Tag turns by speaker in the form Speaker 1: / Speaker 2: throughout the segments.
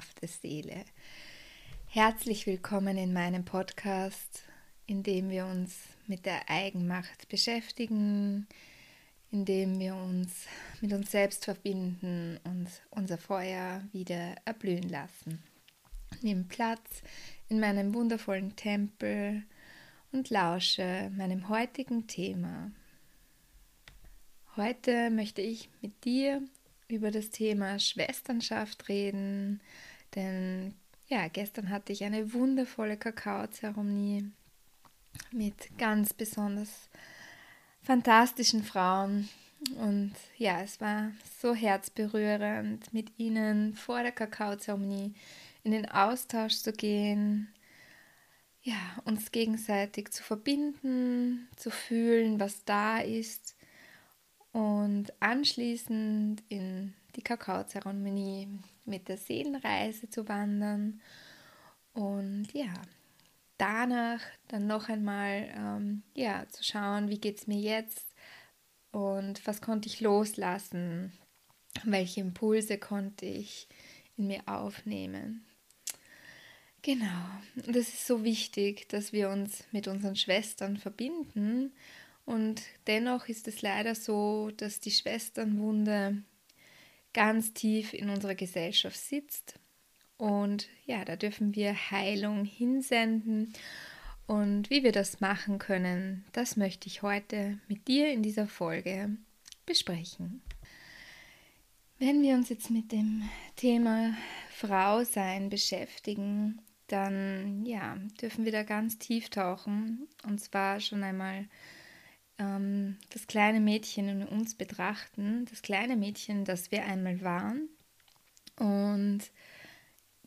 Speaker 1: zauberhafte Seele. Herzlich willkommen in meinem Podcast, in dem wir uns mit der Eigenmacht beschäftigen, indem wir uns mit uns selbst verbinden und unser Feuer wieder erblühen lassen. Nimm Platz in meinem wundervollen Tempel und lausche meinem heutigen Thema. Heute möchte ich mit dir über das Thema Schwesternschaft reden, denn ja, gestern hatte ich eine wundervolle Kakaozeremonie mit ganz besonders fantastischen Frauen. Und ja, es war so herzberührend, mit ihnen vor der Kakaozeremonie in den Austausch zu gehen, ja, uns gegenseitig zu verbinden, zu fühlen, was da ist und anschließend in die Kakaozeremonie mit der Seelenreise zu wandern. Und ja, danach dann noch einmal ähm, ja, zu schauen, wie geht es mir jetzt und was konnte ich loslassen, welche Impulse konnte ich in mir aufnehmen. Genau, das ist so wichtig, dass wir uns mit unseren Schwestern verbinden. Und dennoch ist es leider so, dass die Schwesternwunde ganz tief in unserer Gesellschaft sitzt und ja, da dürfen wir Heilung hinsenden. Und wie wir das machen können, das möchte ich heute mit dir in dieser Folge besprechen. Wenn wir uns jetzt mit dem Thema Frau sein beschäftigen, dann ja, dürfen wir da ganz tief tauchen. Und zwar schon einmal ähm, das kleine Mädchen in uns betrachten, das kleine Mädchen, das wir einmal waren. Und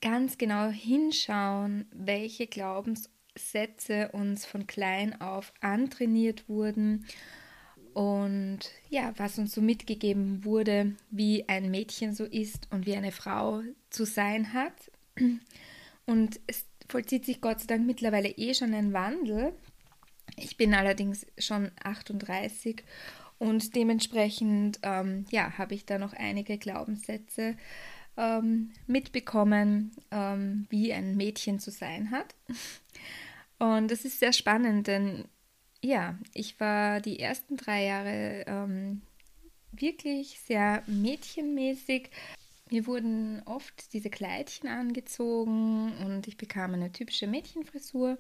Speaker 1: ganz genau hinschauen, welche Glaubenssätze uns von klein auf antrainiert wurden und ja, was uns so mitgegeben wurde, wie ein Mädchen so ist und wie eine Frau zu sein hat. Und es vollzieht sich Gott sei Dank mittlerweile eh schon ein Wandel. Ich bin allerdings schon 38 und dementsprechend ähm, ja, habe ich da noch einige Glaubenssätze ähm, mitbekommen, ähm, wie ein Mädchen zu sein hat. Und das ist sehr spannend, denn ja, ich war die ersten drei Jahre ähm, wirklich sehr mädchenmäßig. Mir wurden oft diese Kleidchen angezogen und ich bekam eine typische Mädchenfrisur.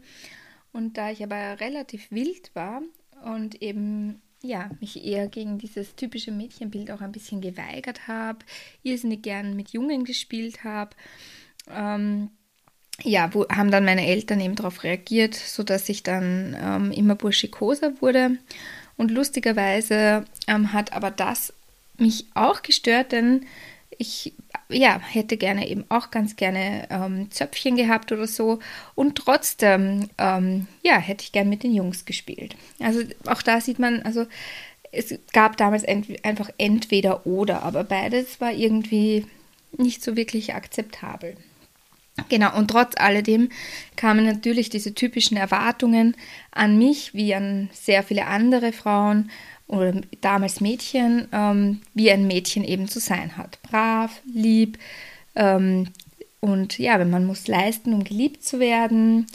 Speaker 1: Und da ich aber relativ wild war und eben ja, mich eher gegen dieses typische Mädchenbild auch ein bisschen geweigert habe, irrsinnig gern mit Jungen gespielt habe. Ähm, ja, wo haben dann meine Eltern eben darauf reagiert, sodass ich dann ähm, immer burschikoser wurde. Und lustigerweise ähm, hat aber das mich auch gestört, denn ich ja, hätte gerne eben auch ganz gerne ähm, Zöpfchen gehabt oder so. Und trotzdem, ähm, ja, hätte ich gern mit den Jungs gespielt. Also auch da sieht man, also es gab damals ent einfach entweder oder, aber beides war irgendwie nicht so wirklich akzeptabel. Genau, und trotz alledem kamen natürlich diese typischen Erwartungen an mich wie an sehr viele andere Frauen oder damals Mädchen, ähm, wie ein Mädchen eben zu sein hat. Brav, lieb ähm, und ja, wenn man muss leisten, um geliebt zu werden.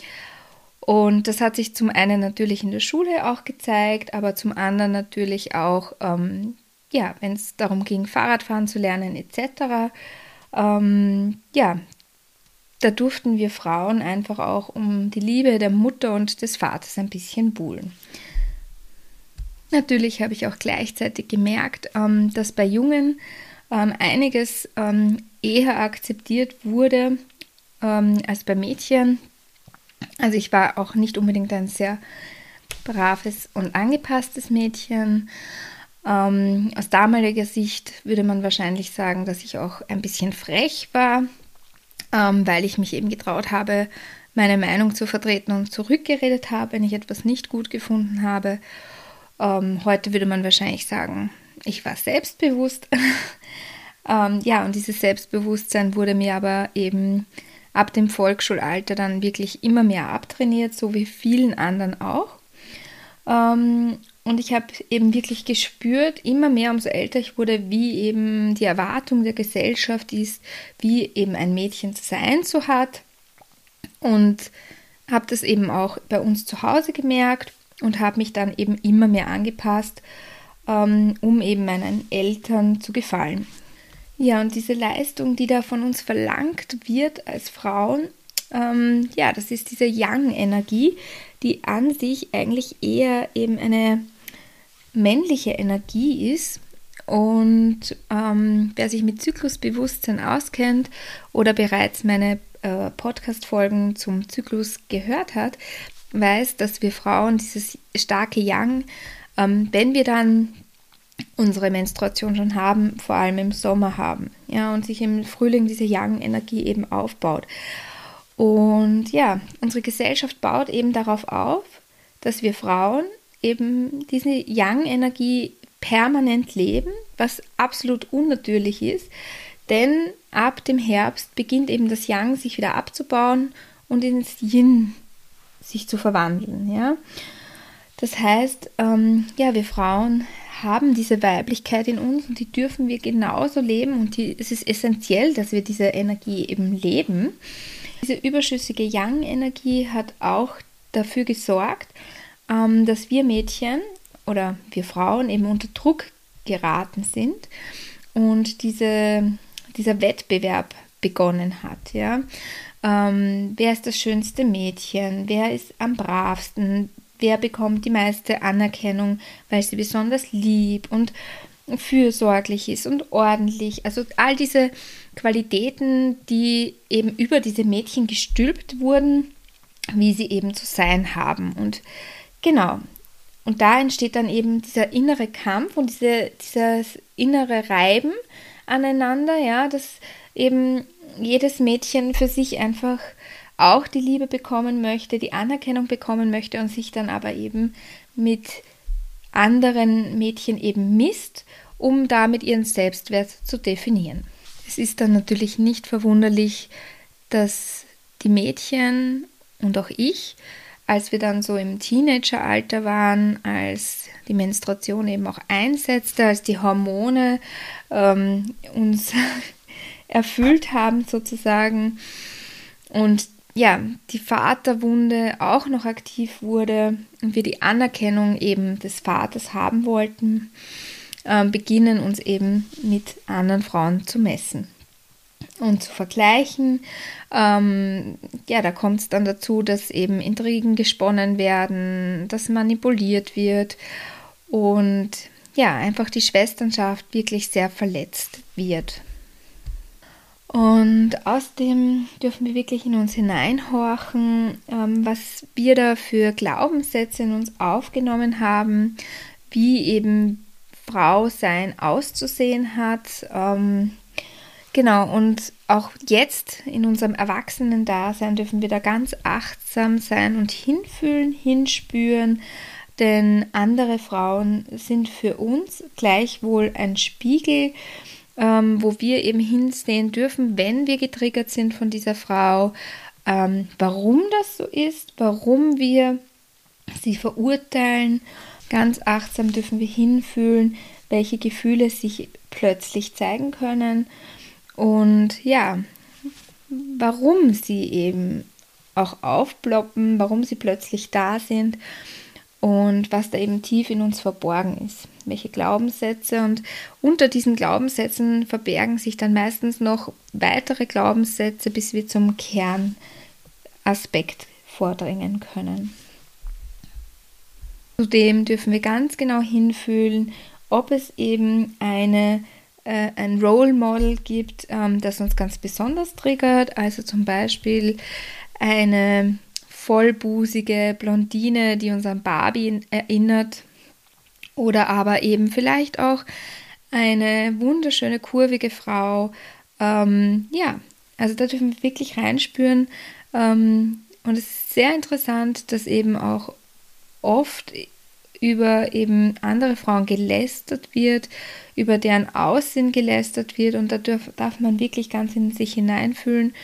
Speaker 1: Und das hat sich zum einen natürlich in der Schule auch gezeigt, aber zum anderen natürlich auch, ähm, ja, wenn es darum ging, Fahrradfahren zu lernen etc. Ähm, ja, da durften wir Frauen einfach auch um die Liebe der Mutter und des Vaters ein bisschen buhlen. Natürlich habe ich auch gleichzeitig gemerkt, ähm, dass bei Jungen ähm, einiges ähm, eher akzeptiert wurde als bei Mädchen. Also ich war auch nicht unbedingt ein sehr braves und angepasstes Mädchen. aus damaliger Sicht würde man wahrscheinlich sagen, dass ich auch ein bisschen frech war, weil ich mich eben getraut habe, meine Meinung zu vertreten und zurückgeredet habe, wenn ich etwas nicht gut gefunden habe. Ähm, heute würde man wahrscheinlich sagen, ich war selbstbewusst. Ähm, ja, und dieses Selbstbewusstsein wurde mir aber eben ab dem Volksschulalter dann wirklich immer mehr abtrainiert, so wie vielen anderen auch. Ähm, und ich habe eben wirklich gespürt, immer mehr, umso älter ich wurde, wie eben die Erwartung der Gesellschaft ist, wie eben ein Mädchen zu sein so hat. Und habe das eben auch bei uns zu Hause gemerkt und habe mich dann eben immer mehr angepasst, ähm, um eben meinen Eltern zu gefallen. Ja, und diese Leistung, die da von uns verlangt wird als Frauen, ähm, ja, das ist diese Yang-Energie, die an sich eigentlich eher eben eine männliche Energie ist. Und ähm, wer sich mit Zyklusbewusstsein auskennt oder bereits meine äh, Podcast-Folgen zum Zyklus gehört hat, weiß, dass wir Frauen dieses starke Yang, ähm, wenn wir dann unsere Menstruation schon haben, vor allem im Sommer haben. Ja, und sich im Frühling diese Yang-Energie eben aufbaut. Und ja, unsere Gesellschaft baut eben darauf auf, dass wir Frauen eben diese Yang-Energie permanent leben, was absolut unnatürlich ist, denn ab dem Herbst beginnt eben das Yang sich wieder abzubauen und ins Yin sich zu verwandeln. Ja? Das heißt, ähm, ja, wir Frauen haben diese Weiblichkeit in uns und die dürfen wir genauso leben und die, es ist essentiell, dass wir diese Energie eben leben. Diese überschüssige Yang-Energie hat auch dafür gesorgt, ähm, dass wir Mädchen oder wir Frauen eben unter Druck geraten sind und diese, dieser Wettbewerb begonnen hat. Ja? Ähm, wer ist das schönste Mädchen? Wer ist am bravsten? Wer bekommt die meiste Anerkennung, weil sie besonders lieb und fürsorglich ist und ordentlich. Also all diese Qualitäten, die eben über diese Mädchen gestülpt wurden, wie sie eben zu sein haben. Und genau, und da entsteht dann eben dieser innere Kampf und diese, dieses innere Reiben aneinander, ja, dass eben jedes Mädchen für sich einfach auch die Liebe bekommen möchte, die Anerkennung bekommen möchte und sich dann aber eben mit anderen Mädchen eben misst, um damit ihren Selbstwert zu definieren. Es ist dann natürlich nicht verwunderlich, dass die Mädchen und auch ich, als wir dann so im Teenageralter waren, als die Menstruation eben auch einsetzte, als die Hormone ähm, uns erfüllt haben sozusagen und ja, die Vaterwunde auch noch aktiv wurde und wir die Anerkennung eben des Vaters haben wollten, äh, beginnen uns eben mit anderen Frauen zu messen und zu vergleichen. Ähm, ja, da kommt es dann dazu, dass eben Intrigen gesponnen werden, dass manipuliert wird und ja, einfach die Schwesternschaft wirklich sehr verletzt wird. Und außerdem dürfen wir wirklich in uns hineinhorchen, ähm, was wir da für Glaubenssätze in uns aufgenommen haben, wie eben Frau sein auszusehen hat. Ähm, genau, und auch jetzt in unserem Erwachsenen-Dasein dürfen wir da ganz achtsam sein und hinfühlen, hinspüren, denn andere Frauen sind für uns gleichwohl ein Spiegel ähm, wo wir eben hinsehen dürfen, wenn wir getriggert sind von dieser Frau, ähm, warum das so ist, warum wir sie verurteilen. Ganz achtsam dürfen wir hinfühlen, welche Gefühle sich plötzlich zeigen können und ja, warum sie eben auch aufploppen, warum sie plötzlich da sind und was da eben tief in uns verborgen ist, welche Glaubenssätze und unter diesen Glaubenssätzen verbergen sich dann meistens noch weitere Glaubenssätze, bis wir zum Kernaspekt vordringen können. Zudem dürfen wir ganz genau hinfühlen, ob es eben eine, äh, ein Role Model gibt, ähm, das uns ganz besonders triggert, also zum Beispiel eine vollbusige Blondine, die uns an Barbie erinnert. Oder aber eben vielleicht auch eine wunderschöne, kurvige Frau. Ähm, ja, also da dürfen wir wirklich reinspüren. Ähm, und es ist sehr interessant, dass eben auch oft über eben andere Frauen gelästert wird, über deren Aussehen gelästert wird und da darf, darf man wirklich ganz in sich hineinfühlen,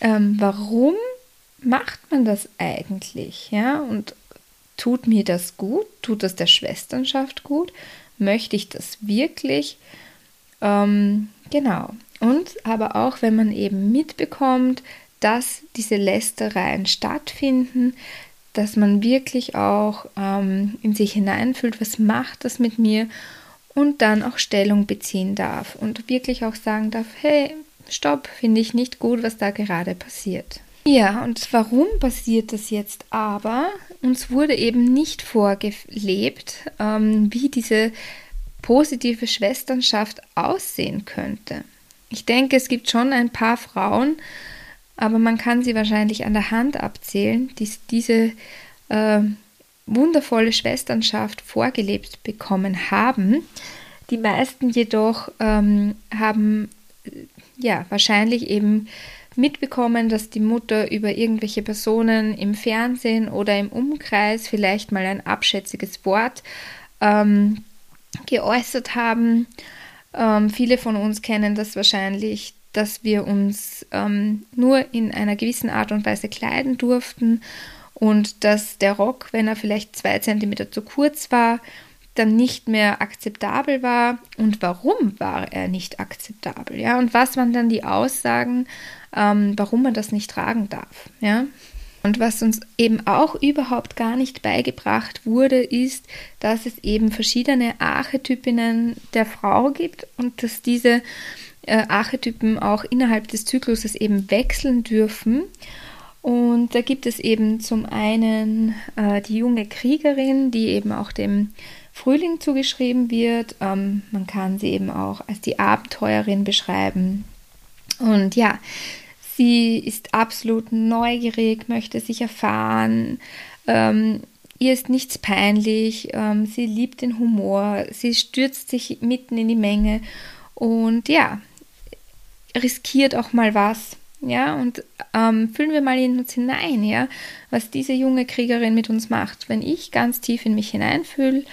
Speaker 1: ähm, warum macht man das eigentlich, ja, und tut mir das gut, tut das der Schwesternschaft gut, möchte ich das wirklich, ähm, genau, und aber auch, wenn man eben mitbekommt, dass diese Lästereien stattfinden, dass man wirklich auch ähm, in sich hineinfühlt, was macht das mit mir? Und dann auch Stellung beziehen darf und wirklich auch sagen darf, hey, stopp, finde ich nicht gut, was da gerade passiert. Ja, und warum passiert das jetzt aber? Uns wurde eben nicht vorgelebt, ähm, wie diese positive Schwesternschaft aussehen könnte. Ich denke, es gibt schon ein paar Frauen, aber man kann sie wahrscheinlich an der Hand abzählen, die diese äh, wundervolle Schwesternschaft vorgelebt bekommen haben. Die meisten jedoch ähm, haben ja wahrscheinlich eben mitbekommen, dass die Mutter über irgendwelche Personen im Fernsehen oder im Umkreis vielleicht mal ein abschätziges Wort ähm, geäußert haben. Ähm, viele von uns kennen das wahrscheinlich, dass wir uns ähm, nur in einer gewissen Art und Weise kleiden durften und dass der Rock, wenn er vielleicht zwei Zentimeter zu kurz war, dann nicht mehr akzeptabel war. Und warum war er nicht akzeptabel? Ja, und was waren dann die Aussagen, ähm, warum man das nicht tragen darf? Ja. Und was uns eben auch überhaupt gar nicht beigebracht wurde, ist, dass es eben verschiedene Archetypinnen der Frau gibt und dass diese äh, Archetypen auch innerhalb des Zykluses eben wechseln dürfen. Und da gibt es eben zum einen äh, die junge Kriegerin, die eben auch dem Frühling zugeschrieben wird. Ähm, man kann sie eben auch als die Abenteuerin beschreiben. Und ja, sie ist absolut neugierig, möchte sich erfahren. Ähm, ihr ist nichts peinlich, ähm, sie liebt den Humor, sie stürzt sich mitten in die Menge und ja, riskiert auch mal was. Ja, und ähm, fühlen wir mal in uns hinein, ja, was diese junge Kriegerin mit uns macht. Wenn ich ganz tief in mich hineinfühle,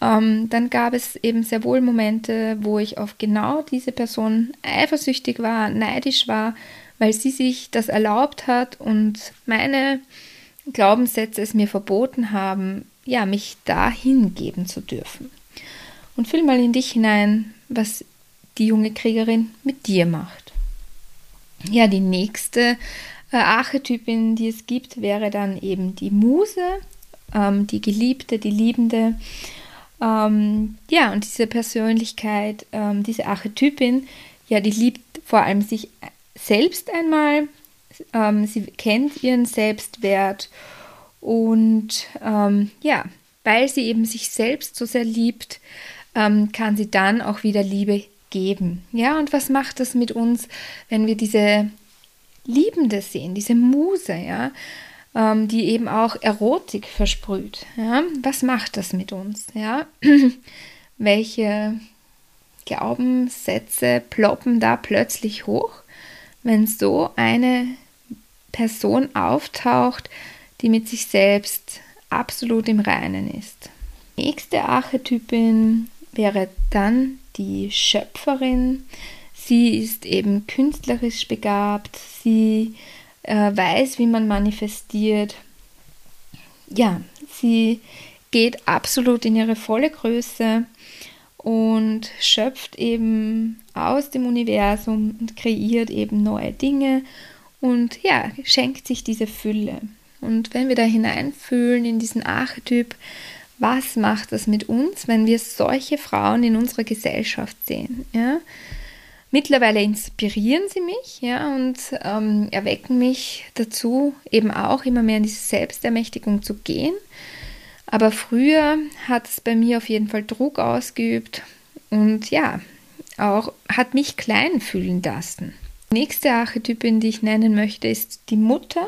Speaker 1: ähm, dann gab es eben sehr wohl Momente, wo ich auf genau diese Person eifersüchtig war, neidisch war, weil sie sich das erlaubt hat und meine Glaubenssätze es mir verboten haben, ja, mich da hingeben zu dürfen. Und fühl mal in dich hinein, was die junge Kriegerin mit dir macht. Ja, die nächste äh, Archetypin, die es gibt, wäre dann eben die Muse, ähm, die Geliebte, die Liebende. Ähm, ja, und diese Persönlichkeit, ähm, diese Archetypin, ja, die liebt vor allem sich selbst einmal. Ähm, sie kennt ihren Selbstwert und ähm, ja, weil sie eben sich selbst so sehr liebt, ähm, kann sie dann auch wieder Liebe geben. Ja, und was macht das mit uns, wenn wir diese Liebende sehen, diese Muse, ja, ähm, die eben auch Erotik versprüht. Ja? Was macht das mit uns? Ja? Welche Glaubenssätze ploppen da plötzlich hoch, wenn so eine Person auftaucht, die mit sich selbst absolut im Reinen ist? Nächste Archetypin wäre dann die Schöpferin. Sie ist eben künstlerisch begabt, sie äh, weiß, wie man manifestiert. Ja, sie geht absolut in ihre volle Größe und schöpft eben aus dem Universum und kreiert eben neue Dinge und ja, schenkt sich diese Fülle. Und wenn wir da hineinfühlen in diesen Archetyp, was macht das mit uns, wenn wir solche Frauen in unserer Gesellschaft sehen? Ja? Mittlerweile inspirieren sie mich ja, und ähm, erwecken mich dazu, eben auch immer mehr in diese Selbstermächtigung zu gehen. Aber früher hat es bei mir auf jeden Fall Druck ausgeübt und ja, auch hat mich klein fühlen lassen. Die nächste Archetypin, die ich nennen möchte, ist die Mutter.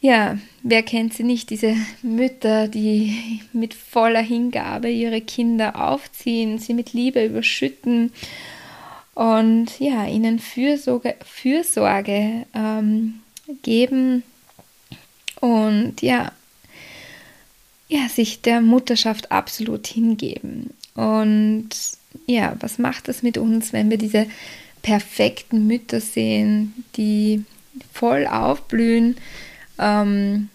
Speaker 1: Ja, wer kennt sie nicht, diese Mütter, die mit voller Hingabe ihre Kinder aufziehen, sie mit Liebe überschütten und ja, ihnen Fürsorge, Fürsorge ähm, geben und ja, ja, sich der Mutterschaft absolut hingeben. Und ja, was macht das mit uns, wenn wir diese perfekten Mütter sehen, die voll aufblühen, ähm,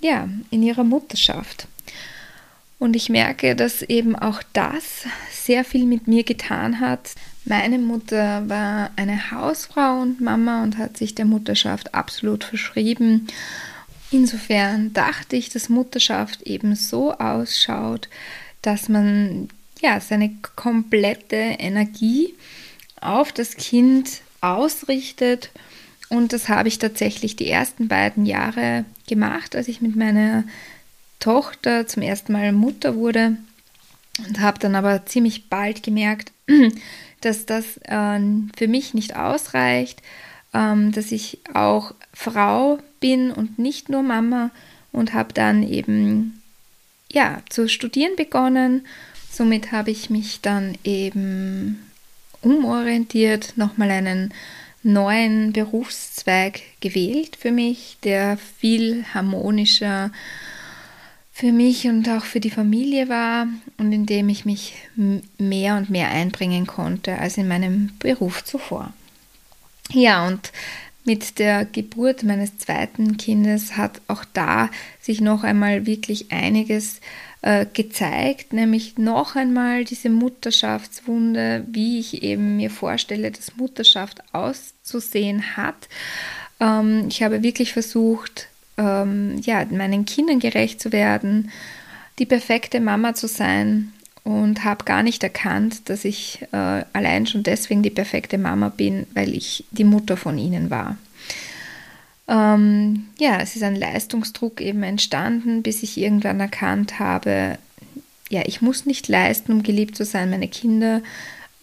Speaker 1: ja, in ihrer Mutterschaft? Und ich merke, dass eben auch das sehr viel mit mir getan hat. Meine Mutter war eine Hausfrau und Mama und hat sich der Mutterschaft absolut verschrieben. Insofern dachte ich, dass Mutterschaft eben so ausschaut, dass man ja seine komplette Energie auf das Kind ausrichtet. Und das habe ich tatsächlich die ersten beiden Jahre gemacht, als ich mit meiner Tochter zum ersten Mal Mutter wurde und habe dann aber ziemlich bald gemerkt, dass das äh, für mich nicht ausreicht, ähm, dass ich auch Frau bin und nicht nur Mama und habe dann eben ja zu studieren begonnen. Somit habe ich mich dann eben umorientiert, nochmal einen neuen Berufszweig gewählt für mich, der viel harmonischer für mich und auch für die Familie war und in dem ich mich mehr und mehr einbringen konnte als in meinem Beruf zuvor. Ja, und mit der Geburt meines zweiten Kindes hat auch da sich noch einmal wirklich einiges äh, gezeigt, nämlich noch einmal diese Mutterschaftswunde, wie ich eben mir vorstelle, dass Mutterschaft auszusehen hat. Ähm, ich habe wirklich versucht, ähm, ja, meinen Kindern gerecht zu werden, die perfekte Mama zu sein und habe gar nicht erkannt, dass ich äh, allein schon deswegen die perfekte Mama bin, weil ich die Mutter von ihnen war. Ähm, ja, es ist ein Leistungsdruck eben entstanden, bis ich irgendwann erkannt habe, ja, ich muss nicht leisten, um geliebt zu sein. Meine Kinder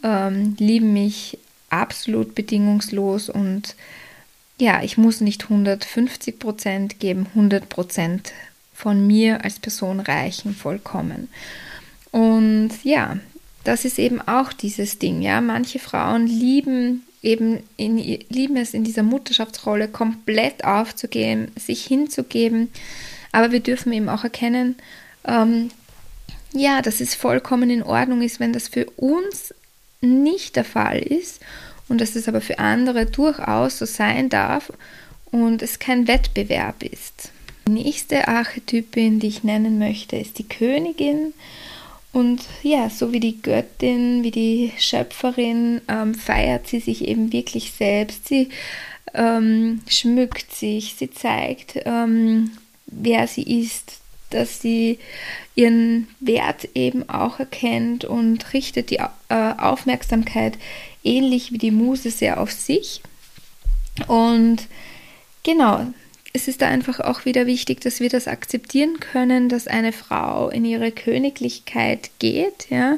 Speaker 1: ähm, lieben mich absolut bedingungslos und ja, ich muss nicht 150 Prozent geben, 100 Prozent von mir als Person reichen vollkommen. Und ja, das ist eben auch dieses Ding, ja. Manche Frauen lieben eben in, lieben es in dieser Mutterschaftsrolle komplett aufzugeben, sich hinzugeben. Aber wir dürfen eben auch erkennen, ähm, ja, dass es vollkommen in Ordnung ist, wenn das für uns nicht der Fall ist und dass es aber für andere durchaus so sein darf und es kein Wettbewerb ist. Die nächste Archetypin, die ich nennen möchte, ist die Königin. Und ja, so wie die Göttin, wie die Schöpferin, ähm, feiert sie sich eben wirklich selbst. Sie ähm, schmückt sich, sie zeigt, ähm, wer sie ist, dass sie ihren Wert eben auch erkennt und richtet die äh, Aufmerksamkeit ähnlich wie die Muse sehr auf sich. Und genau, es ist da einfach auch wieder wichtig, dass wir das akzeptieren können, dass eine Frau in ihre Königlichkeit geht, ja.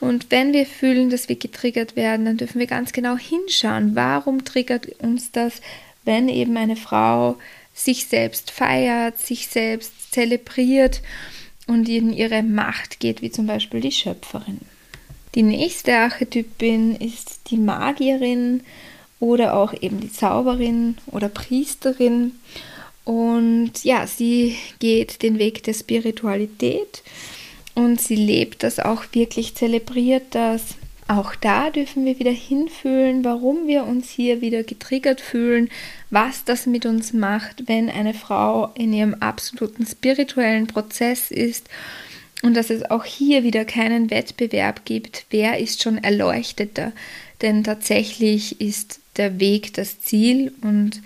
Speaker 1: Und wenn wir fühlen, dass wir getriggert werden, dann dürfen wir ganz genau hinschauen, warum triggert uns das, wenn eben eine Frau sich selbst feiert, sich selbst zelebriert und in ihre Macht geht, wie zum Beispiel die Schöpferin. Die nächste Archetypin ist die Magierin oder auch eben die Zauberin oder Priesterin. Und ja, sie geht den Weg der Spiritualität und sie lebt das auch wirklich, zelebriert das. Auch da dürfen wir wieder hinfühlen, warum wir uns hier wieder getriggert fühlen, was das mit uns macht, wenn eine Frau in ihrem absoluten spirituellen Prozess ist und dass es auch hier wieder keinen Wettbewerb gibt, wer ist schon erleuchteter. Denn tatsächlich ist der Weg das Ziel und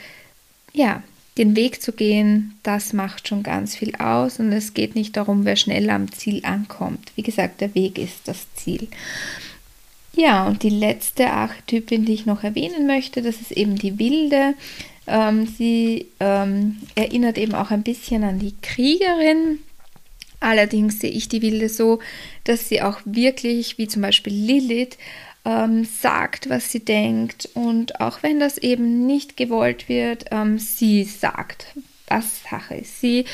Speaker 1: ja, den Weg zu gehen, das macht schon ganz viel aus und es geht nicht darum, wer schneller am Ziel ankommt. Wie gesagt, der Weg ist das Ziel. Ja, und die letzte Archetypin, die ich noch erwähnen möchte, das ist eben die Wilde. Ähm, sie ähm, erinnert eben auch ein bisschen an die Kriegerin, Allerdings sehe ich die Wilde so, dass sie auch wirklich, wie zum Beispiel Lilith, ähm, sagt, was sie denkt. Und auch wenn das eben nicht gewollt wird, ähm, sie sagt, was Sache ist. Sie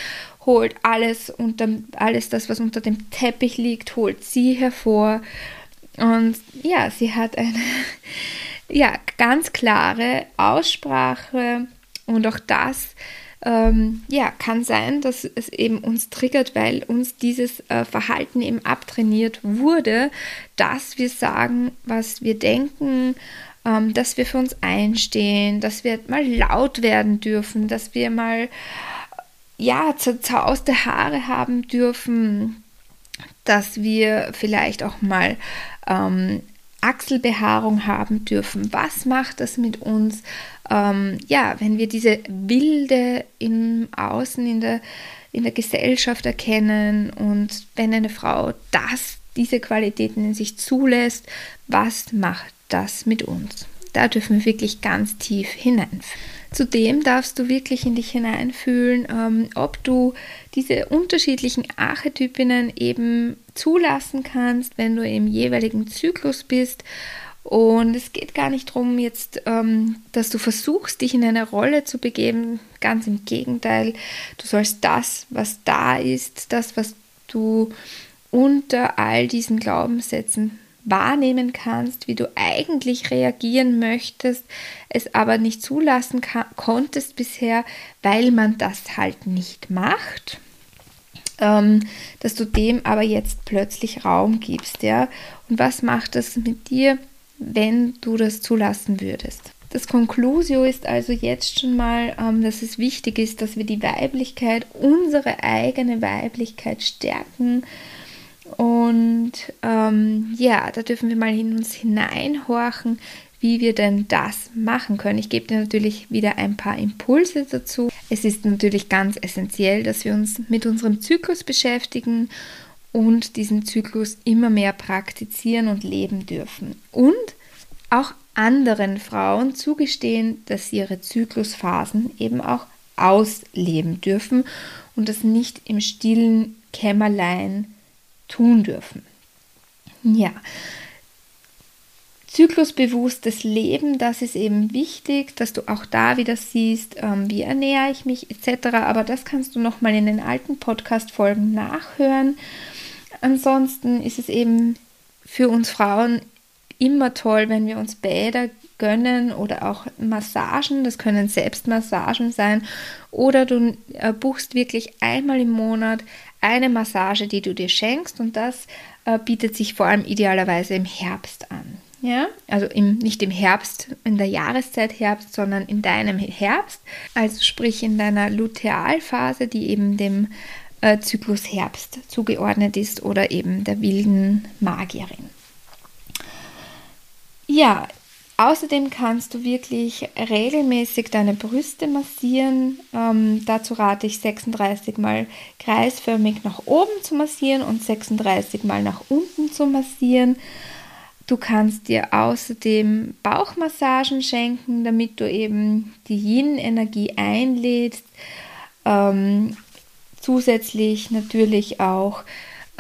Speaker 1: holt alles unter alles das, was unter dem Teppich liegt, holt sie hervor. Und ja, sie hat eine ja, ganz klare Aussprache und auch das ähm, ja, kann sein, dass es eben uns triggert, weil uns dieses äh, Verhalten eben abtrainiert wurde, dass wir sagen, was wir denken, ähm, dass wir für uns einstehen, dass wir mal laut werden dürfen, dass wir mal ja zerzauste Haare haben dürfen, dass wir vielleicht auch mal ähm, Achselbehaarung haben dürfen. Was macht das mit uns? Ähm, ja, wenn wir diese Wilde im Außen, in der, in der Gesellschaft erkennen und wenn eine Frau das, diese Qualitäten in sich zulässt, was macht das mit uns? Da dürfen wir wirklich ganz tief hineinfühlen. Zudem darfst du wirklich in dich hineinfühlen, ähm, ob du diese unterschiedlichen Archetypinnen eben zulassen kannst, wenn du im jeweiligen Zyklus bist. Und es geht gar nicht darum, jetzt, ähm, dass du versuchst, dich in eine Rolle zu begeben. Ganz im Gegenteil, du sollst das, was da ist, das, was du unter all diesen Glaubenssätzen wahrnehmen kannst, wie du eigentlich reagieren möchtest, es aber nicht zulassen konntest bisher, weil man das halt nicht macht, ähm, dass du dem aber jetzt plötzlich Raum gibst, ja. Und was macht das mit dir, wenn du das zulassen würdest? Das Conclusio ist also jetzt schon mal, ähm, dass es wichtig ist, dass wir die Weiblichkeit, unsere eigene Weiblichkeit stärken, und ähm, ja, da dürfen wir mal in uns hineinhorchen, wie wir denn das machen können. Ich gebe dir natürlich wieder ein paar Impulse dazu. Es ist natürlich ganz essentiell, dass wir uns mit unserem Zyklus beschäftigen und diesen Zyklus immer mehr praktizieren und leben dürfen. Und auch anderen Frauen zugestehen, dass sie ihre Zyklusphasen eben auch ausleben dürfen und das nicht im stillen Kämmerlein tun dürfen. Ja, zyklusbewusstes Leben, das ist eben wichtig, dass du auch da wieder siehst, ähm, wie ernähre ich mich etc. Aber das kannst du nochmal in den alten Podcast-Folgen nachhören. Ansonsten ist es eben für uns Frauen immer toll, wenn wir uns Bäder gönnen oder auch Massagen. Das können Selbstmassagen sein. Oder du äh, buchst wirklich einmal im Monat eine Massage, die du dir schenkst und das äh, bietet sich vor allem idealerweise im Herbst an. Ja, also im, nicht im Herbst, in der Jahreszeit Herbst, sondern in deinem Herbst, also sprich in deiner Lutealphase, die eben dem äh, Zyklus Herbst zugeordnet ist oder eben der wilden Magierin. Ja, Außerdem kannst du wirklich regelmäßig deine Brüste massieren. Ähm, dazu rate ich 36 mal kreisförmig nach oben zu massieren und 36 mal nach unten zu massieren. Du kannst dir außerdem Bauchmassagen schenken, damit du eben die Yin-Energie einlädst. Ähm, zusätzlich natürlich auch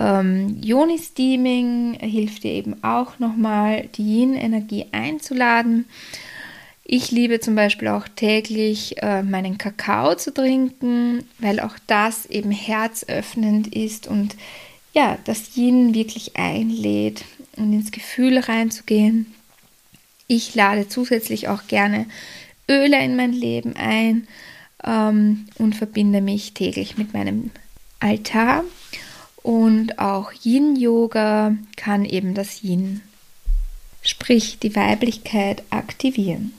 Speaker 1: ähm, Yoni-Steaming hilft dir eben auch nochmal, die Yin-Energie einzuladen. Ich liebe zum Beispiel auch täglich äh, meinen Kakao zu trinken, weil auch das eben herzöffnend ist und ja, das Yin wirklich einlädt und ins Gefühl reinzugehen. Ich lade zusätzlich auch gerne Öle in mein Leben ein ähm, und verbinde mich täglich mit meinem Altar. Und auch Yin-Yoga kann eben das Yin, sprich die Weiblichkeit, aktivieren.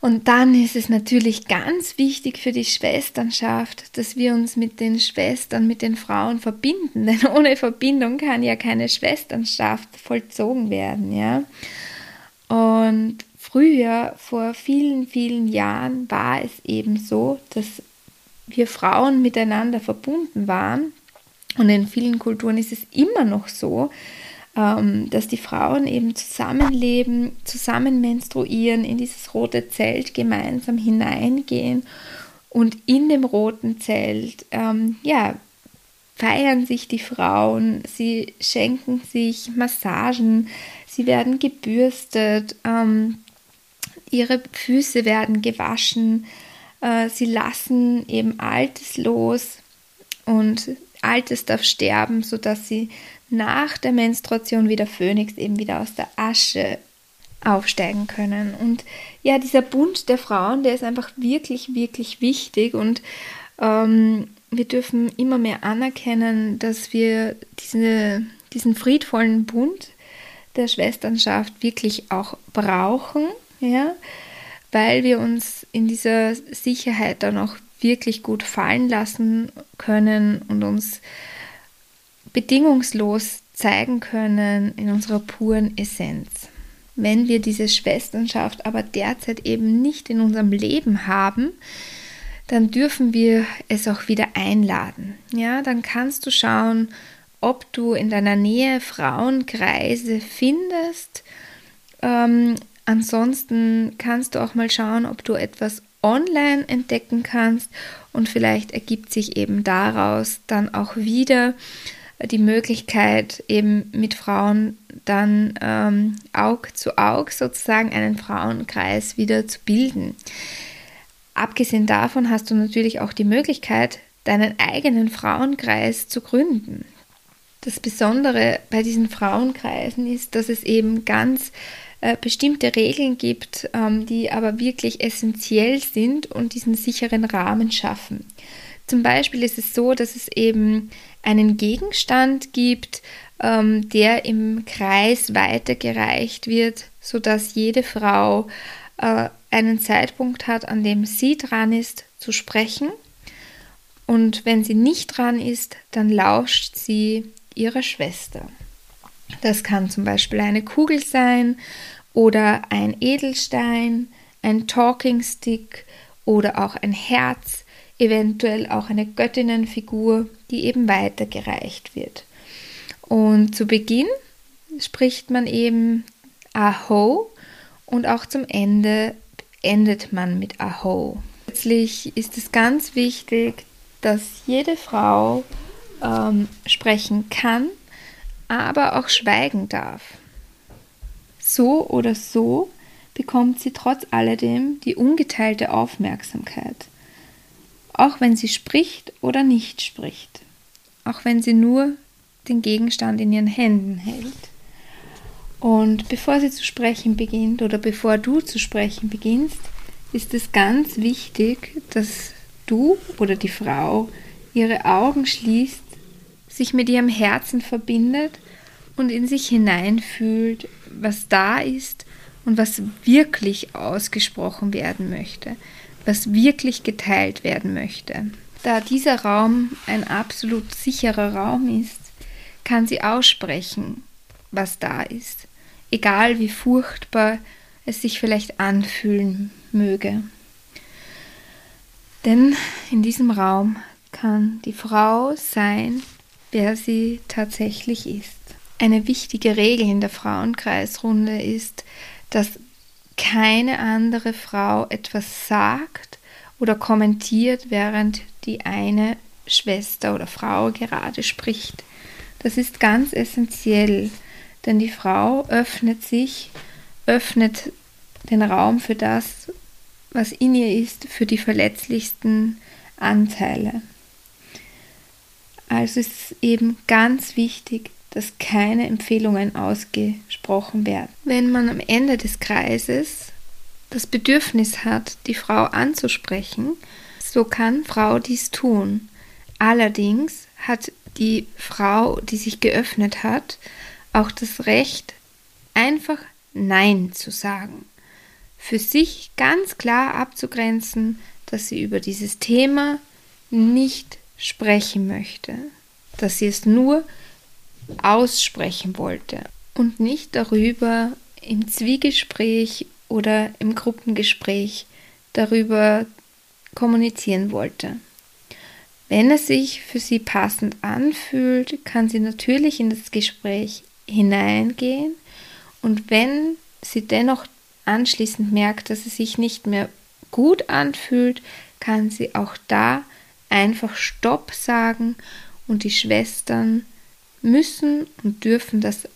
Speaker 1: Und dann ist es natürlich ganz wichtig für die Schwesternschaft, dass wir uns mit den Schwestern, mit den Frauen verbinden. Denn ohne Verbindung kann ja keine Schwesternschaft vollzogen werden, ja. Und früher, vor vielen, vielen Jahren, war es eben so, dass wir Frauen miteinander verbunden waren und in vielen Kulturen ist es immer noch so, ähm, dass die Frauen eben zusammenleben, zusammen menstruieren, in dieses rote Zelt gemeinsam hineingehen und in dem roten Zelt, ähm, ja, feiern sich die Frauen, sie schenken sich Massagen, sie werden gebürstet, ähm, ihre Füße werden gewaschen, äh, sie lassen eben Altes los und Altes darf sterben, sodass sie nach der Menstruation wie der Phönix eben wieder aus der Asche aufsteigen können. Und ja, dieser Bund der Frauen, der ist einfach wirklich, wirklich wichtig und ähm, wir dürfen immer mehr anerkennen, dass wir diese, diesen friedvollen Bund der Schwesternschaft wirklich auch brauchen, ja, weil wir uns in dieser Sicherheit dann auch wirklich gut fallen lassen können und uns bedingungslos zeigen können in unserer puren Essenz. Wenn wir diese Schwesternschaft aber derzeit eben nicht in unserem Leben haben, dann dürfen wir es auch wieder einladen. Ja, dann kannst du schauen, ob du in deiner Nähe Frauenkreise findest. Ähm, ansonsten kannst du auch mal schauen, ob du etwas online entdecken kannst und vielleicht ergibt sich eben daraus dann auch wieder die Möglichkeit, eben mit Frauen dann ähm, Aug zu Aug sozusagen einen Frauenkreis wieder zu bilden. Abgesehen davon hast du natürlich auch die Möglichkeit, deinen eigenen Frauenkreis zu gründen. Das Besondere bei diesen Frauenkreisen ist, dass es eben ganz äh, bestimmte Regeln gibt, ähm, die aber wirklich essentiell sind und diesen sicheren Rahmen schaffen. Zum Beispiel ist es so, dass es eben einen Gegenstand gibt, ähm, der im Kreis weitergereicht wird, sodass jede Frau äh, einen Zeitpunkt hat, an dem sie dran ist zu sprechen. Und wenn sie nicht dran ist, dann lauscht sie ihrer Schwester. Das kann zum Beispiel eine Kugel sein oder ein Edelstein, ein Talking Stick oder auch ein Herz, eventuell auch eine Göttinnenfigur, die eben weitergereicht wird. Und zu Beginn spricht man eben Aho und auch zum Ende endet man mit Aho. Letztlich ist es ganz wichtig, dass jede Frau ähm, sprechen kann, aber auch schweigen darf. So oder so bekommt sie trotz alledem die ungeteilte Aufmerksamkeit. Auch wenn sie spricht oder nicht spricht. Auch wenn sie nur den Gegenstand in ihren Händen hält. Und bevor sie zu sprechen beginnt oder bevor du zu sprechen beginnst, ist es ganz wichtig, dass du oder die Frau ihre Augen schließt, sich mit ihrem Herzen verbindet und in sich hineinfühlt, was da ist und was wirklich ausgesprochen werden möchte, was wirklich geteilt werden möchte. Da dieser Raum ein absolut sicherer Raum ist, kann sie aussprechen, was da ist, egal wie furchtbar es sich vielleicht anfühlen möge. Denn in diesem Raum kann die Frau sein, wer sie tatsächlich ist. Eine wichtige Regel in der Frauenkreisrunde ist, dass keine andere Frau etwas sagt oder kommentiert, während die eine Schwester oder Frau gerade spricht. Das ist ganz essentiell, denn die Frau öffnet sich, öffnet den Raum für das, was in ihr ist, für die verletzlichsten Anteile. Also ist es eben ganz wichtig, dass keine Empfehlungen ausgesprochen werden. Wenn man am Ende des Kreises das Bedürfnis hat, die Frau anzusprechen, so kann Frau dies tun. Allerdings hat die Frau, die sich geöffnet hat, auch das Recht, einfach Nein zu sagen. Für sich ganz klar abzugrenzen, dass sie über dieses Thema nicht sprechen möchte, dass sie es nur aussprechen wollte und nicht darüber im Zwiegespräch oder im Gruppengespräch darüber kommunizieren wollte. Wenn es sich für sie passend anfühlt, kann sie natürlich in das Gespräch hineingehen und wenn sie dennoch anschließend merkt, dass es sich nicht mehr gut anfühlt, kann sie auch da einfach Stopp sagen und die Schwestern müssen und dürfen das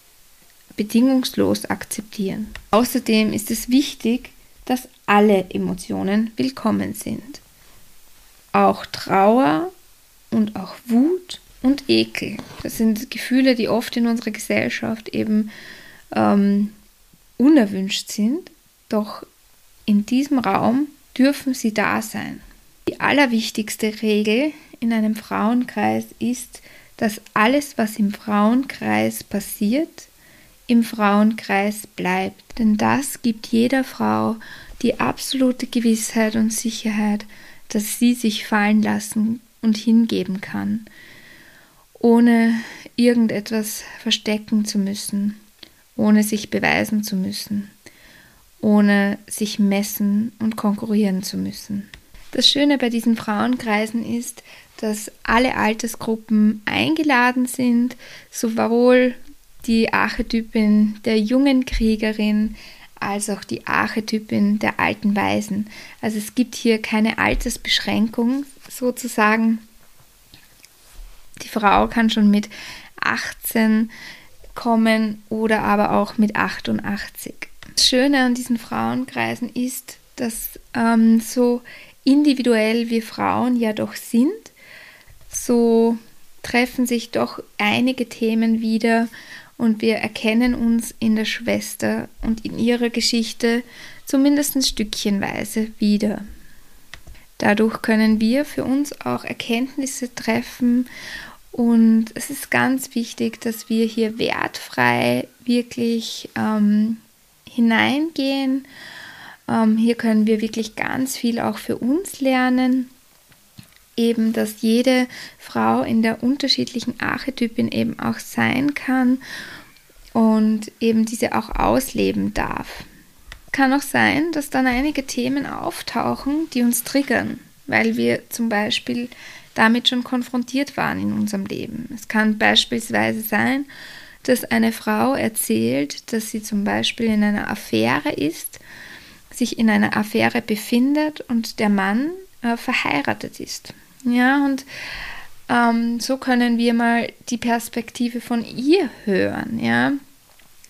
Speaker 1: bedingungslos akzeptieren. Außerdem ist es wichtig, dass alle Emotionen willkommen sind. Auch Trauer und auch Wut und Ekel. Das sind Gefühle, die oft in unserer Gesellschaft eben ähm, unerwünscht sind, doch in diesem Raum dürfen sie da sein. Die allerwichtigste Regel in einem Frauenkreis ist, dass alles, was im Frauenkreis passiert, im Frauenkreis bleibt. Denn das gibt jeder Frau die absolute Gewissheit und Sicherheit, dass sie sich fallen lassen und hingeben kann, ohne irgendetwas verstecken zu müssen, ohne sich beweisen zu müssen, ohne sich messen und konkurrieren zu müssen. Das Schöne bei diesen Frauenkreisen ist, dass alle Altersgruppen eingeladen sind, sowohl die Archetypin der jungen Kriegerin als auch die Archetypin der alten Weisen. Also es gibt hier keine Altersbeschränkung sozusagen. Die Frau kann schon mit 18 kommen oder aber auch mit 88. Das Schöne an diesen Frauenkreisen ist, dass ähm, so individuell wir Frauen ja doch sind, so treffen sich doch einige Themen wieder und wir erkennen uns in der Schwester und in ihrer Geschichte zumindest stückchenweise wieder. Dadurch können wir für uns auch Erkenntnisse treffen und es ist ganz wichtig, dass wir hier wertfrei wirklich ähm, hineingehen. Ähm, hier können wir wirklich ganz viel auch für uns lernen eben, dass jede Frau in der unterschiedlichen Archetypin eben auch sein kann und eben diese auch ausleben darf. Kann auch sein, dass dann einige Themen auftauchen, die uns triggern, weil wir zum Beispiel damit schon konfrontiert waren in unserem Leben. Es kann beispielsweise sein, dass eine Frau erzählt, dass sie zum Beispiel in einer Affäre ist, sich in einer Affäre befindet und der Mann äh, verheiratet ist. Ja, und ähm, so können wir mal die Perspektive von ihr hören. Ja,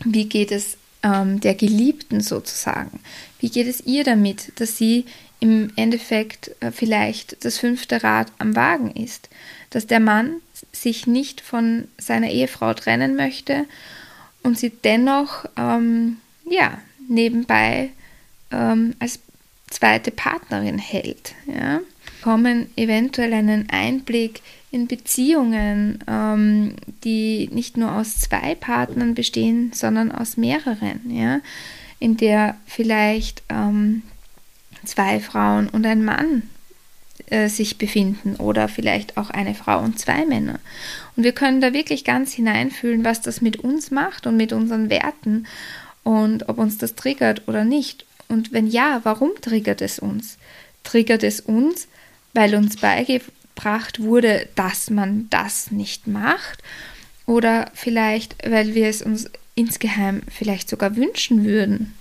Speaker 1: wie geht es ähm, der Geliebten sozusagen? Wie geht es ihr damit, dass sie im Endeffekt äh, vielleicht das fünfte Rad am Wagen ist? Dass der Mann sich nicht von seiner Ehefrau trennen möchte und sie dennoch ähm, ja, nebenbei ähm, als zweite Partnerin hält. Ja? Bekommen eventuell einen Einblick in Beziehungen, ähm, die nicht nur aus zwei Partnern bestehen, sondern aus mehreren, ja, in der vielleicht ähm, zwei Frauen und ein Mann äh, sich befinden oder vielleicht auch eine Frau und zwei Männer. Und wir können da wirklich ganz hineinfühlen, was das mit uns macht und mit unseren Werten und ob uns das triggert oder nicht. Und wenn ja, warum triggert es uns? Triggert es uns, weil uns beigebracht wurde, dass man das nicht macht oder vielleicht, weil wir es uns insgeheim vielleicht sogar wünschen würden.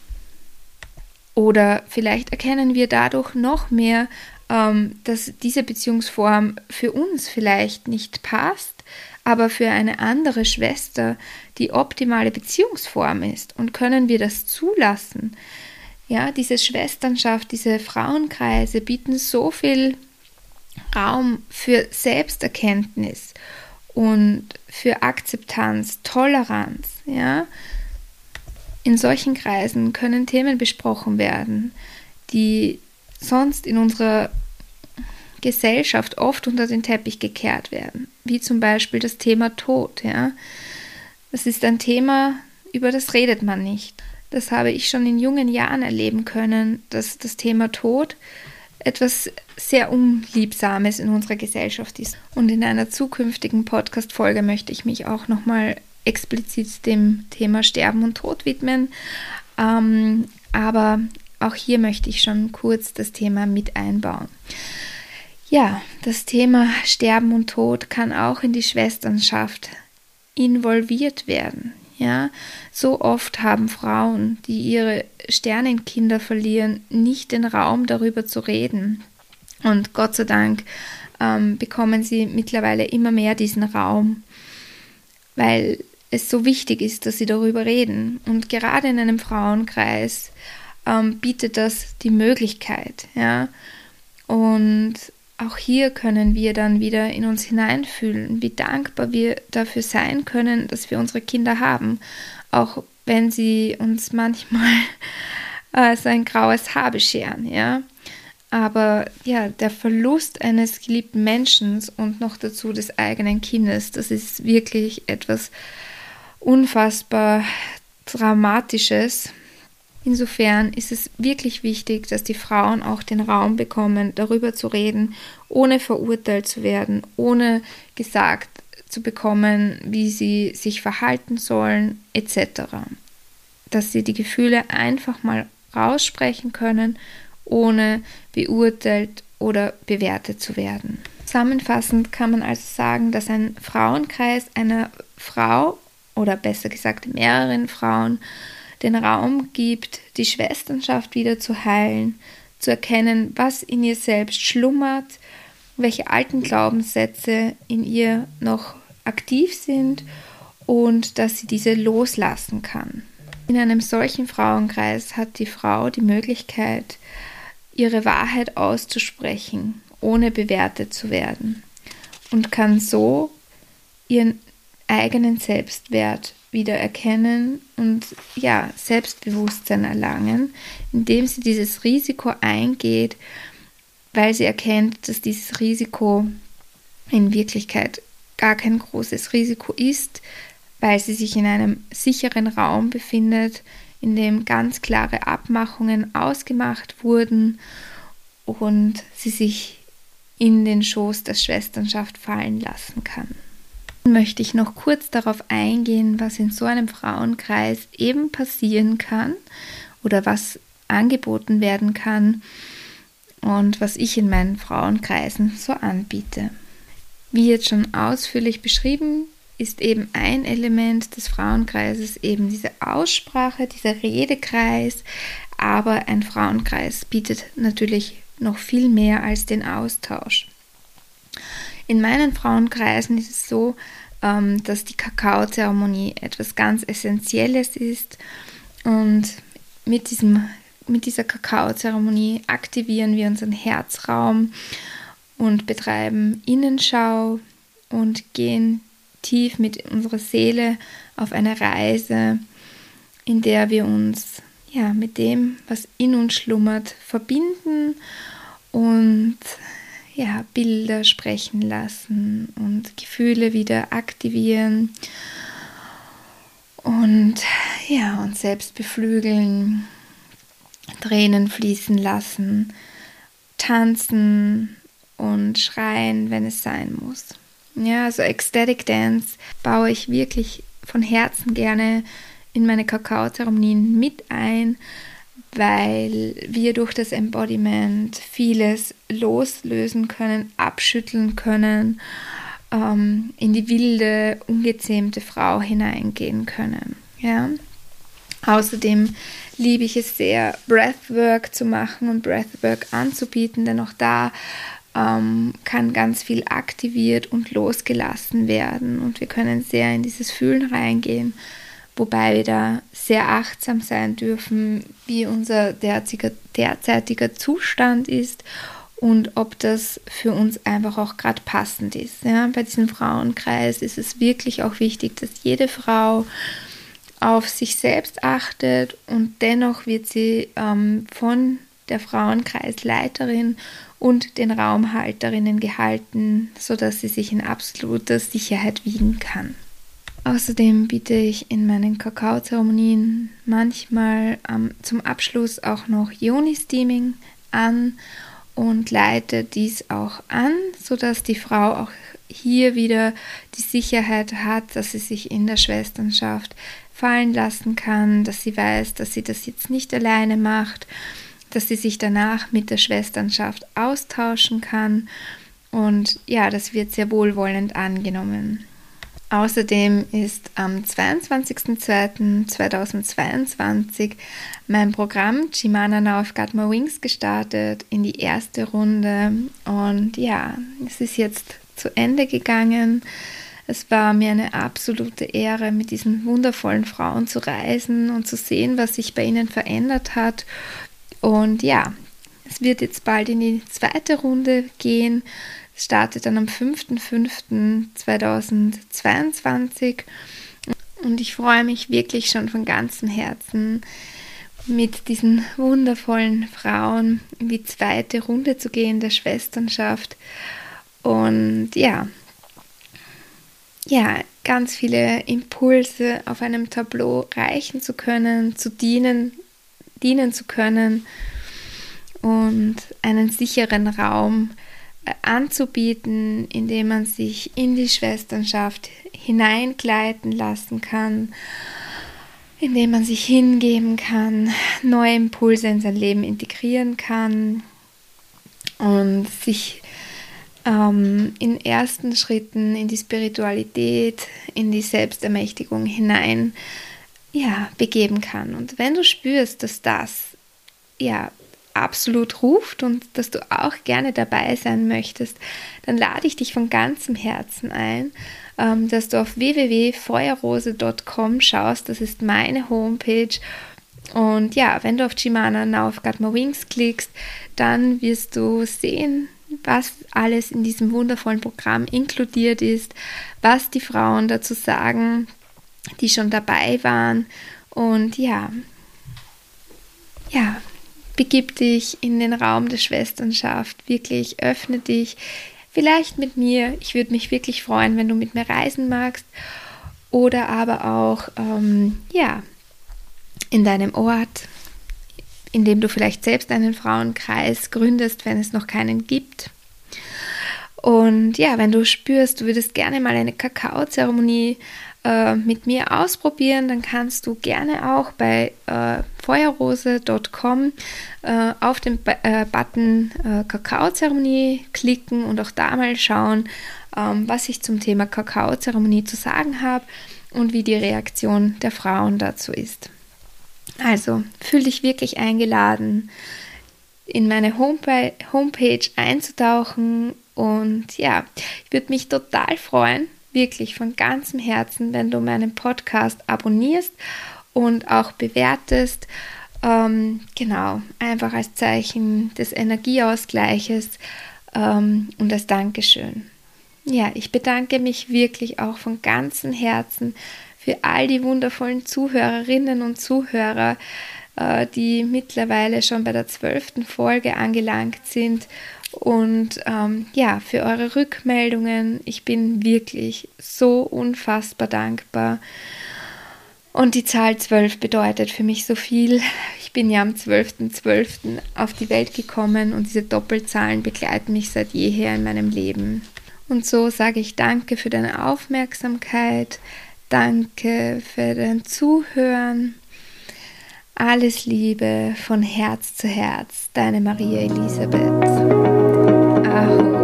Speaker 1: Oder vielleicht erkennen wir dadurch noch mehr, ähm, dass diese Beziehungsform für uns vielleicht nicht passt, aber für eine andere Schwester die optimale Beziehungsform ist. Und können wir das zulassen? Ja, diese Schwesternschaft, diese Frauenkreise bieten so viel Raum für Selbsterkenntnis und für Akzeptanz, Toleranz, ja. In solchen Kreisen können Themen besprochen werden, die sonst in unserer Gesellschaft oft unter den Teppich gekehrt werden, wie zum Beispiel das Thema Tod, ja. Das ist ein Thema, über das redet man nicht. Das habe ich schon in jungen Jahren erleben können, dass das Thema Tod etwas sehr Unliebsames in unserer Gesellschaft ist. Und in einer zukünftigen Podcast-Folge möchte ich mich auch nochmal explizit dem Thema Sterben und Tod widmen. Ähm, aber auch hier möchte ich schon kurz das Thema mit einbauen. Ja, das Thema Sterben und Tod kann auch in die Schwesternschaft involviert werden. Ja, so oft haben Frauen, die ihre Sternenkinder verlieren, nicht den Raum darüber zu reden. Und Gott sei Dank ähm, bekommen sie mittlerweile immer mehr diesen Raum, weil es so wichtig ist, dass sie darüber reden. Und gerade in einem Frauenkreis ähm, bietet das die Möglichkeit. Ja? Und auch hier können wir dann wieder in uns hineinfühlen, wie dankbar wir dafür sein können, dass wir unsere Kinder haben. Auch wenn sie uns manchmal äh, so ein graues Haar bescheren, ja. Aber ja, der Verlust eines geliebten Menschen und noch dazu des eigenen Kindes, das ist wirklich etwas unfassbar Dramatisches. Insofern ist es wirklich wichtig, dass die Frauen auch den Raum bekommen, darüber zu reden, ohne verurteilt zu werden, ohne gesagt zu bekommen, wie sie sich verhalten sollen, etc. Dass sie die Gefühle einfach mal raussprechen können, ohne beurteilt oder bewertet zu werden. Zusammenfassend kann man also sagen, dass ein Frauenkreis einer Frau oder besser gesagt mehreren Frauen den Raum gibt, die Schwesternschaft wieder zu heilen, zu erkennen, was in ihr selbst schlummert, welche alten Glaubenssätze in ihr noch aktiv sind und dass sie diese loslassen kann. In einem solchen Frauenkreis hat die Frau die Möglichkeit, ihre Wahrheit auszusprechen, ohne bewertet zu werden und kann so ihren eigenen Selbstwert wieder erkennen und ja, Selbstbewusstsein erlangen, indem sie dieses Risiko eingeht, weil sie erkennt, dass dieses Risiko in Wirklichkeit gar kein großes Risiko ist, weil sie sich in einem sicheren Raum befindet, in dem ganz klare Abmachungen ausgemacht wurden und sie sich in den Schoß der Schwesternschaft fallen lassen kann möchte ich noch kurz darauf eingehen, was in so einem Frauenkreis eben passieren kann oder was angeboten werden kann und was ich in meinen Frauenkreisen so anbiete. Wie jetzt schon ausführlich beschrieben, ist eben ein Element des Frauenkreises eben diese Aussprache, dieser Redekreis, aber ein Frauenkreis bietet natürlich noch viel mehr als den Austausch. In meinen Frauenkreisen ist es so, ähm, dass die Kakaozeremonie etwas ganz Essentielles ist und mit, diesem, mit dieser Kakaozeremonie aktivieren wir unseren Herzraum und betreiben Innenschau und gehen tief mit unserer Seele auf eine Reise, in der wir uns ja mit dem, was in uns schlummert, verbinden und ja, Bilder sprechen lassen und Gefühle wieder aktivieren und ja, uns selbst beflügeln, Tränen fließen lassen, tanzen und schreien, wenn es sein muss. Ja, also Ecstatic Dance baue ich wirklich von Herzen gerne in meine Kakaozeremonien mit ein, weil wir durch das Embodiment vieles loslösen können, abschütteln können, ähm, in die wilde, ungezähmte Frau hineingehen können. Ja? Außerdem liebe ich es sehr, Breathwork zu machen und Breathwork anzubieten, denn auch da ähm, kann ganz viel aktiviert und losgelassen werden und wir können sehr in dieses Fühlen reingehen wobei wir da sehr achtsam sein dürfen, wie unser derzeitiger, derzeitiger Zustand ist und ob das für uns einfach auch gerade passend ist. Ja, bei diesem Frauenkreis ist es wirklich auch wichtig, dass jede Frau auf sich selbst achtet und dennoch wird sie ähm, von der Frauenkreisleiterin und den Raumhalterinnen gehalten, sodass sie sich in absoluter Sicherheit wiegen kann. Außerdem biete ich in meinen Kakaozeremonien manchmal ähm, zum Abschluss auch noch Yoni-Steaming an und leite dies auch an, sodass die Frau auch hier wieder die Sicherheit hat, dass sie sich in der Schwesternschaft fallen lassen kann, dass sie weiß, dass sie das jetzt nicht alleine macht, dass sie sich danach mit der Schwesternschaft austauschen kann und ja, das wird sehr wohlwollend angenommen. Außerdem ist am 22.02.2022 mein Programm Chimana Now I've Got My Wings gestartet in die erste Runde und ja, es ist jetzt zu Ende gegangen. Es war mir eine absolute Ehre, mit diesen wundervollen Frauen zu reisen und zu sehen, was sich bei ihnen verändert hat. Und ja, es wird jetzt bald in die zweite Runde gehen startet dann am 5.5.2022 Und ich freue mich wirklich schon von ganzem Herzen, mit diesen wundervollen Frauen in die zweite Runde zu gehen der Schwesternschaft. Und ja, ja, ganz viele Impulse auf einem Tableau reichen zu können, zu dienen, dienen zu können und einen sicheren Raum anzubieten, in dem man sich in die Schwesternschaft hineingleiten lassen kann, in dem man sich hingeben kann, neue Impulse in sein Leben integrieren kann und sich ähm, in ersten Schritten in die Spiritualität, in die Selbstermächtigung hinein ja, begeben kann. Und wenn du spürst, dass das ja absolut ruft und dass du auch gerne dabei sein möchtest, dann lade ich dich von ganzem Herzen ein, ähm, dass du auf www.feuerrose.com schaust. Das ist meine Homepage. Und ja, wenn du auf Chimana Now I've Got My Wings klickst, dann wirst du sehen, was alles in diesem wundervollen Programm inkludiert ist, was die Frauen dazu sagen, die schon dabei waren. Und ja, ja, begib dich in den Raum der Schwesternschaft, wirklich öffne dich, vielleicht mit mir. Ich würde mich wirklich freuen, wenn du mit mir reisen magst. Oder aber auch, ähm, ja, in deinem Ort, indem du vielleicht selbst einen Frauenkreis gründest, wenn es noch keinen gibt. Und ja, wenn du spürst, du würdest gerne mal eine Kakaozeremonie äh, mit mir ausprobieren, dann kannst du gerne auch bei äh, feuerrose.com äh, auf den ba äh, Button äh, Kakaozeremonie klicken und auch da mal schauen, ähm, was ich zum Thema Kakaozeremonie zu sagen habe und wie die Reaktion der Frauen dazu ist. Also fühl dich wirklich eingeladen, in meine Homepage, Homepage einzutauchen und ja, ich würde mich total freuen, wirklich von ganzem Herzen, wenn du meinen Podcast abonnierst und auch bewertest. Ähm, genau, einfach als Zeichen des Energieausgleiches ähm, und als Dankeschön. Ja, ich bedanke mich wirklich auch von ganzem Herzen für all die wundervollen Zuhörerinnen und Zuhörer, äh, die mittlerweile schon bei der zwölften Folge angelangt sind. Und ähm, ja, für eure Rückmeldungen. Ich bin wirklich so unfassbar dankbar. Und die Zahl 12 bedeutet für mich so viel. Ich bin ja am 12.12. .12. auf die Welt gekommen und diese Doppelzahlen begleiten mich seit jeher in meinem Leben. Und so sage ich danke für deine Aufmerksamkeit, Danke für dein Zuhören. Alles Liebe von Herz zu Herz, deine Maria Elisabeth. Aho.